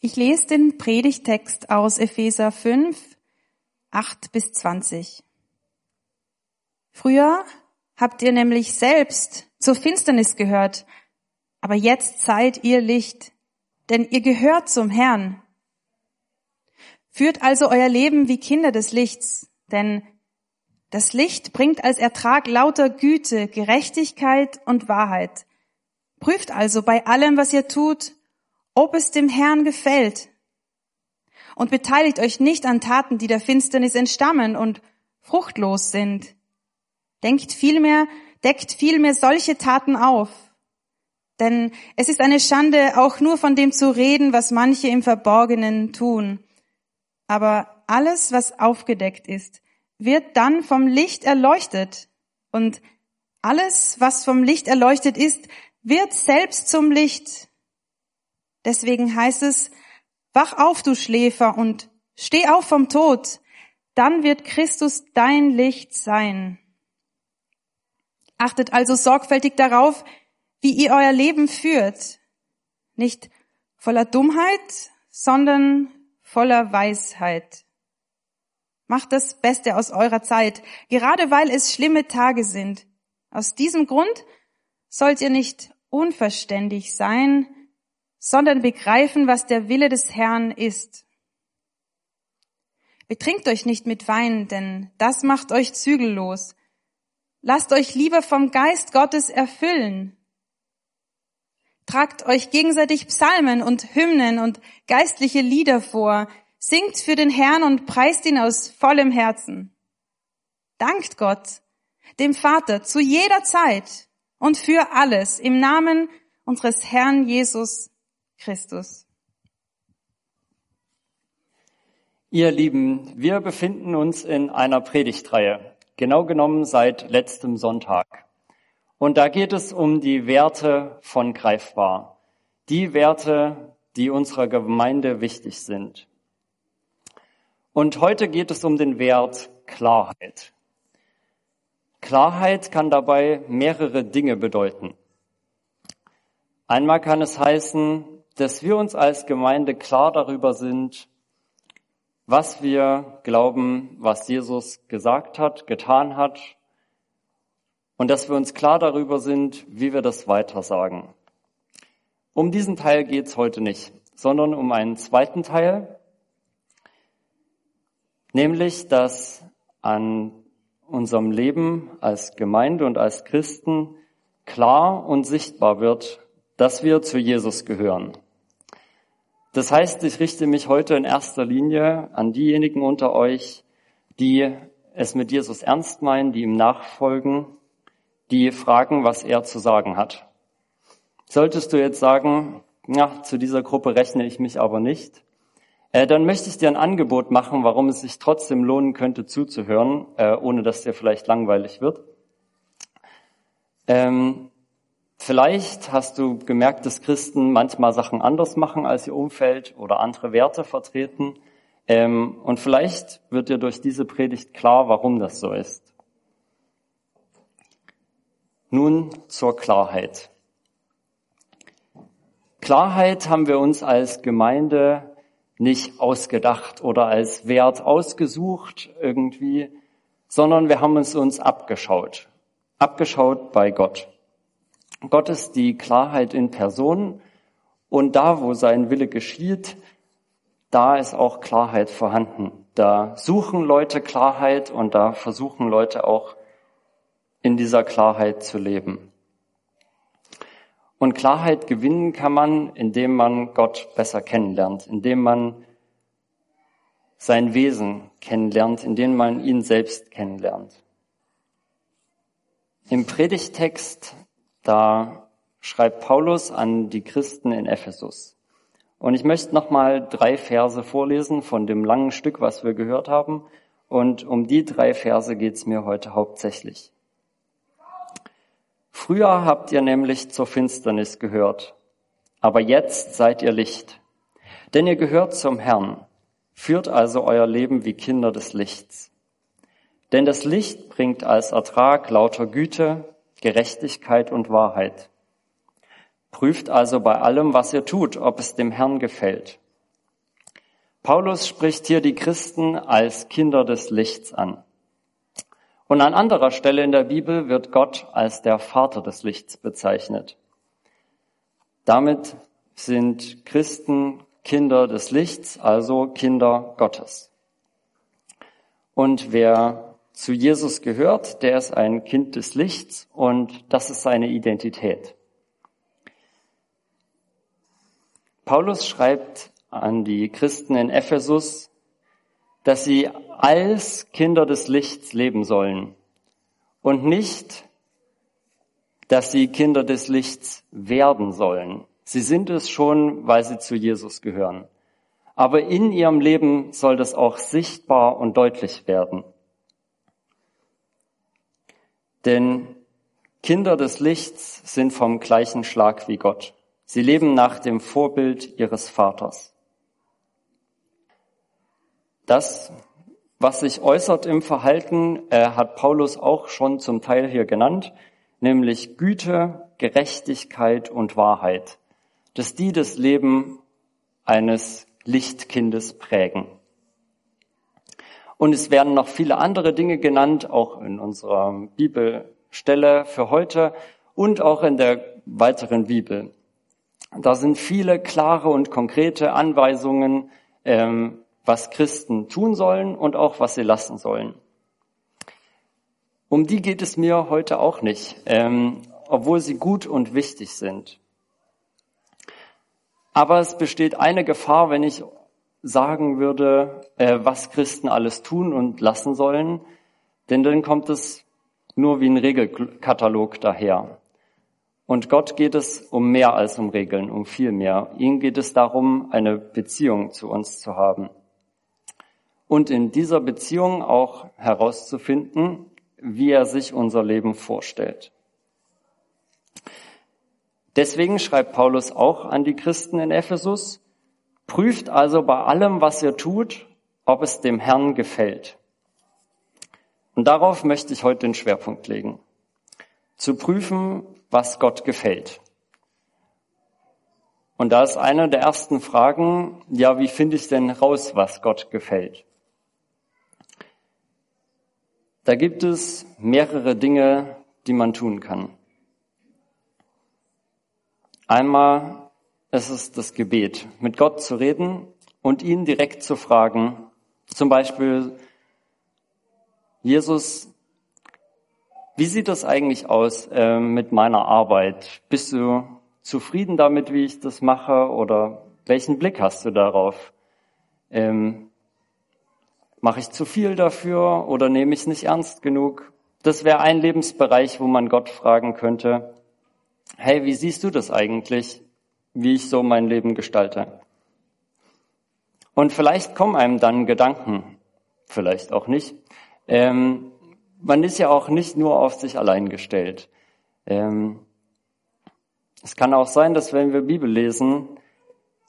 Ich lese den Predigtext aus Epheser 5, 8 bis 20. Früher habt ihr nämlich selbst zur Finsternis gehört, aber jetzt seid ihr Licht, denn ihr gehört zum Herrn. Führt also euer Leben wie Kinder des Lichts, denn das Licht bringt als Ertrag lauter Güte, Gerechtigkeit und Wahrheit. Prüft also bei allem, was ihr tut, ob es dem Herrn gefällt. Und beteiligt euch nicht an Taten, die der Finsternis entstammen und fruchtlos sind. Denkt vielmehr, deckt vielmehr solche Taten auf. Denn es ist eine Schande, auch nur von dem zu reden, was manche im Verborgenen tun. Aber alles, was aufgedeckt ist, wird dann vom Licht erleuchtet. Und alles, was vom Licht erleuchtet ist, wird selbst zum Licht. Deswegen heißt es, wach auf, du Schläfer, und steh auf vom Tod, dann wird Christus dein Licht sein. Achtet also sorgfältig darauf, wie ihr euer Leben führt. Nicht voller Dummheit, sondern voller Weisheit. Macht das Beste aus eurer Zeit, gerade weil es schlimme Tage sind. Aus diesem Grund sollt ihr nicht unverständig sein, sondern begreifen, was der Wille des Herrn ist. Betrinkt euch nicht mit Wein, denn das macht euch zügellos. Lasst euch lieber vom Geist Gottes erfüllen. Tragt euch gegenseitig Psalmen und Hymnen und geistliche Lieder vor. Singt für den Herrn und preist ihn aus vollem Herzen. Dankt Gott, dem Vater, zu jeder Zeit und für alles im Namen unseres Herrn Jesus Christus. Ihr Lieben, wir befinden uns in einer Predigtreihe, genau genommen seit letztem Sonntag. Und da geht es um die Werte von Greifbar, die Werte, die unserer Gemeinde wichtig sind. Und heute geht es um den Wert Klarheit. Klarheit kann dabei mehrere Dinge bedeuten. Einmal kann es heißen, dass wir uns als Gemeinde klar darüber sind, was wir glauben, was Jesus gesagt hat, getan hat und dass wir uns klar darüber sind, wie wir das weitersagen. Um diesen Teil geht's heute nicht, sondern um einen zweiten Teil, nämlich dass an unserem Leben als Gemeinde und als Christen klar und sichtbar wird, dass wir zu Jesus gehören. Das heißt, ich richte mich heute in erster Linie an diejenigen unter euch, die es mit Jesus ernst meinen, die ihm nachfolgen, die fragen, was er zu sagen hat. Solltest du jetzt sagen, na, zu dieser Gruppe rechne ich mich aber nicht, äh, dann möchte ich dir ein Angebot machen, warum es sich trotzdem lohnen könnte zuzuhören, äh, ohne dass dir vielleicht langweilig wird. Ähm, Vielleicht hast du gemerkt, dass Christen manchmal Sachen anders machen als ihr Umfeld oder andere Werte vertreten. Ähm, und vielleicht wird dir durch diese Predigt klar, warum das so ist. Nun zur Klarheit. Klarheit haben wir uns als Gemeinde nicht ausgedacht oder als Wert ausgesucht irgendwie, sondern wir haben es uns abgeschaut. Abgeschaut bei Gott. Gott ist die Klarheit in Person und da, wo sein Wille geschieht, da ist auch Klarheit vorhanden. Da suchen Leute Klarheit und da versuchen Leute auch in dieser Klarheit zu leben. Und Klarheit gewinnen kann man, indem man Gott besser kennenlernt, indem man sein Wesen kennenlernt, indem man ihn selbst kennenlernt. Im Predigtext da schreibt Paulus an die Christen in Ephesus. Und ich möchte nochmal drei Verse vorlesen von dem langen Stück, was wir gehört haben. Und um die drei Verse geht es mir heute hauptsächlich. Früher habt ihr nämlich zur Finsternis gehört, aber jetzt seid ihr Licht. Denn ihr gehört zum Herrn. Führt also euer Leben wie Kinder des Lichts. Denn das Licht bringt als Ertrag lauter Güte, Gerechtigkeit und Wahrheit. Prüft also bei allem, was ihr tut, ob es dem Herrn gefällt. Paulus spricht hier die Christen als Kinder des Lichts an. Und an anderer Stelle in der Bibel wird Gott als der Vater des Lichts bezeichnet. Damit sind Christen Kinder des Lichts, also Kinder Gottes. Und wer zu Jesus gehört, der ist ein Kind des Lichts und das ist seine Identität. Paulus schreibt an die Christen in Ephesus, dass sie als Kinder des Lichts leben sollen und nicht, dass sie Kinder des Lichts werden sollen. Sie sind es schon, weil sie zu Jesus gehören. Aber in ihrem Leben soll das auch sichtbar und deutlich werden. Denn Kinder des Lichts sind vom gleichen Schlag wie Gott. Sie leben nach dem Vorbild ihres Vaters. Das, was sich äußert im Verhalten, äh, hat Paulus auch schon zum Teil hier genannt, nämlich Güte, Gerechtigkeit und Wahrheit, dass die das Leben eines Lichtkindes prägen. Und es werden noch viele andere Dinge genannt, auch in unserer Bibelstelle für heute und auch in der weiteren Bibel. Da sind viele klare und konkrete Anweisungen, ähm, was Christen tun sollen und auch was sie lassen sollen. Um die geht es mir heute auch nicht, ähm, obwohl sie gut und wichtig sind. Aber es besteht eine Gefahr, wenn ich sagen würde, äh, was Christen alles tun und lassen sollen, denn dann kommt es nur wie ein Regelkatalog daher. Und Gott geht es um mehr als um Regeln, um viel mehr. Ihm geht es darum, eine Beziehung zu uns zu haben und in dieser Beziehung auch herauszufinden, wie er sich unser Leben vorstellt. Deswegen schreibt Paulus auch an die Christen in Ephesus, prüft also bei allem, was ihr tut, ob es dem Herrn gefällt. Und darauf möchte ich heute den Schwerpunkt legen. Zu prüfen, was Gott gefällt. Und da ist eine der ersten Fragen, ja, wie finde ich denn raus, was Gott gefällt? Da gibt es mehrere Dinge, die man tun kann. Einmal ist es das Gebet, mit Gott zu reden und ihn direkt zu fragen. Zum Beispiel, Jesus, wie sieht das eigentlich aus äh, mit meiner Arbeit? Bist du zufrieden damit, wie ich das mache? Oder welchen Blick hast du darauf? Ähm, Mache ich zu viel dafür oder nehme ich es nicht ernst genug? Das wäre ein Lebensbereich, wo man Gott fragen könnte, hey, wie siehst du das eigentlich, wie ich so mein Leben gestalte? Und vielleicht kommen einem dann Gedanken, vielleicht auch nicht. Ähm, man ist ja auch nicht nur auf sich allein gestellt. Ähm, es kann auch sein, dass wenn wir Bibel lesen,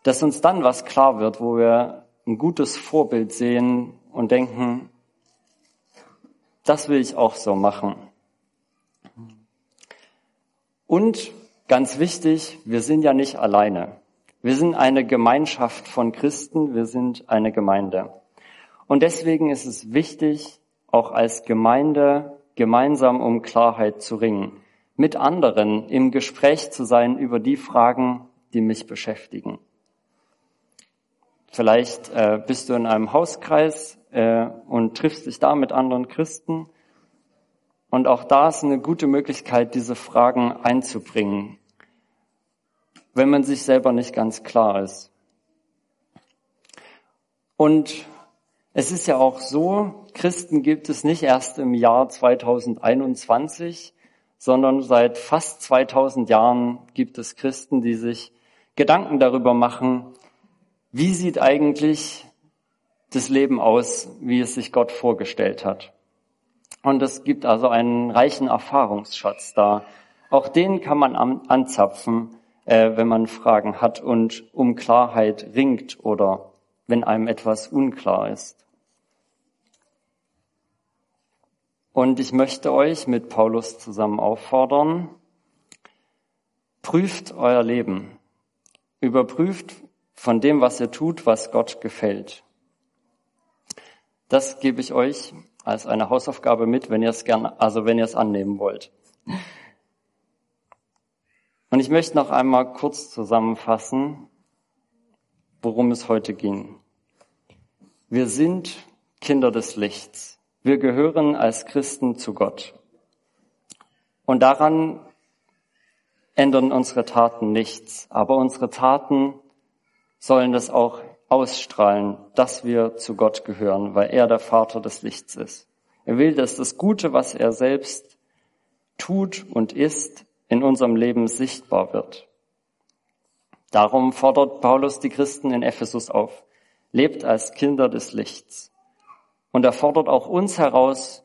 dass uns dann was klar wird, wo wir ein gutes Vorbild sehen, und denken, das will ich auch so machen. Und ganz wichtig, wir sind ja nicht alleine. Wir sind eine Gemeinschaft von Christen, wir sind eine Gemeinde. Und deswegen ist es wichtig, auch als Gemeinde gemeinsam um Klarheit zu ringen, mit anderen im Gespräch zu sein über die Fragen, die mich beschäftigen. Vielleicht äh, bist du in einem Hauskreis äh, und triffst dich da mit anderen Christen. Und auch da ist eine gute Möglichkeit, diese Fragen einzubringen, wenn man sich selber nicht ganz klar ist. Und es ist ja auch so, Christen gibt es nicht erst im Jahr 2021, sondern seit fast 2000 Jahren gibt es Christen, die sich Gedanken darüber machen, wie sieht eigentlich das Leben aus, wie es sich Gott vorgestellt hat? Und es gibt also einen reichen Erfahrungsschatz da. Auch den kann man anzapfen, äh, wenn man Fragen hat und um Klarheit ringt oder wenn einem etwas unklar ist. Und ich möchte euch mit Paulus zusammen auffordern, prüft euer Leben, überprüft, von dem, was ihr tut, was Gott gefällt. Das gebe ich euch als eine Hausaufgabe mit, wenn ihr es gern, also wenn ihr es annehmen wollt. Und ich möchte noch einmal kurz zusammenfassen, worum es heute ging. Wir sind Kinder des Lichts. Wir gehören als Christen zu Gott. Und daran ändern unsere Taten nichts. Aber unsere Taten sollen das auch ausstrahlen, dass wir zu Gott gehören, weil er der Vater des Lichts ist. Er will, dass das Gute, was er selbst tut und ist, in unserem Leben sichtbar wird. Darum fordert Paulus die Christen in Ephesus auf. Lebt als Kinder des Lichts. Und er fordert auch uns heraus,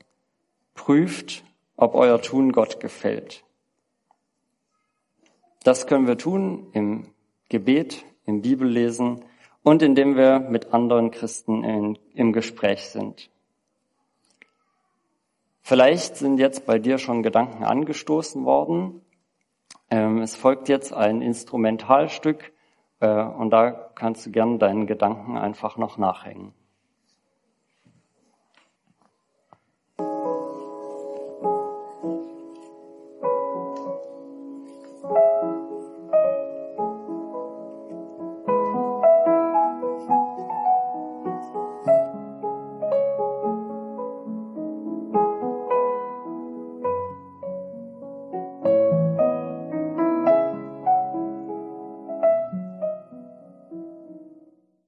prüft, ob euer Tun Gott gefällt. Das können wir tun im Gebet, im Bibellesen und indem wir mit anderen Christen in, im Gespräch sind. Vielleicht sind jetzt bei dir schon Gedanken angestoßen worden. Ähm, es folgt jetzt ein Instrumentalstück äh, und da kannst du gern deinen Gedanken einfach noch nachhängen.